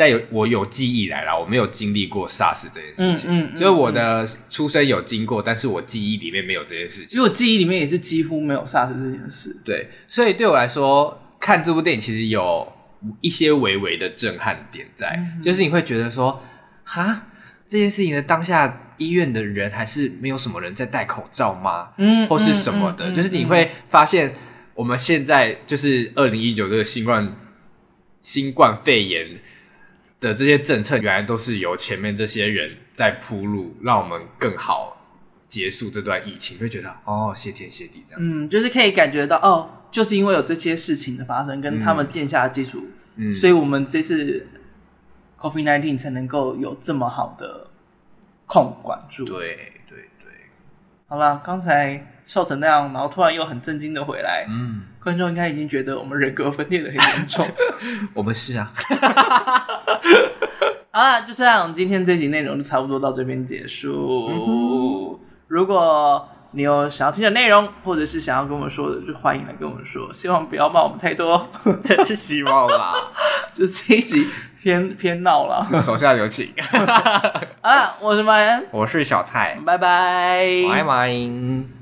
在有我有记忆以来啦，我没有经历过 SARS 这件事情，嗯就是我的出生有经过，但是我记忆里面没有这件事情。因为我记忆里面也是几乎没有 SARS 这件事。对，所以对我来说，看这部电影其实有一些微微的震撼点在，就是你会觉得说，哈，这件事情的当下，医院的人还是没有什么人在戴口罩吗？嗯，或是什么的，嗯嗯嗯、就是你会发现，我们现在就是二零一九这个新冠新冠肺炎。的这些政策原来都是由前面这些人在铺路，让我们更好结束这段疫情，会觉得哦，谢天谢地这样。嗯，就是可以感觉到哦，就是因为有这些事情的发生，跟他们建下的基础，嗯，所以我们这次 COVID-19 才能够有这么好的控管住。对。好了，刚才笑成那样，然后突然又很震惊的回来，嗯，观众应该已经觉得我们人格分裂的很严重。我们是啊。好啦，就这样，今天这集内容就差不多到这边结束。嗯、如果你有想要听的内容，或者是想要跟我们说的，就欢迎来跟我们说。希望不要骂我们太多，真 是希望啦。就这一集偏偏闹了，手下留情。啊，我是麦恩，我是小蔡，拜拜，拜拜。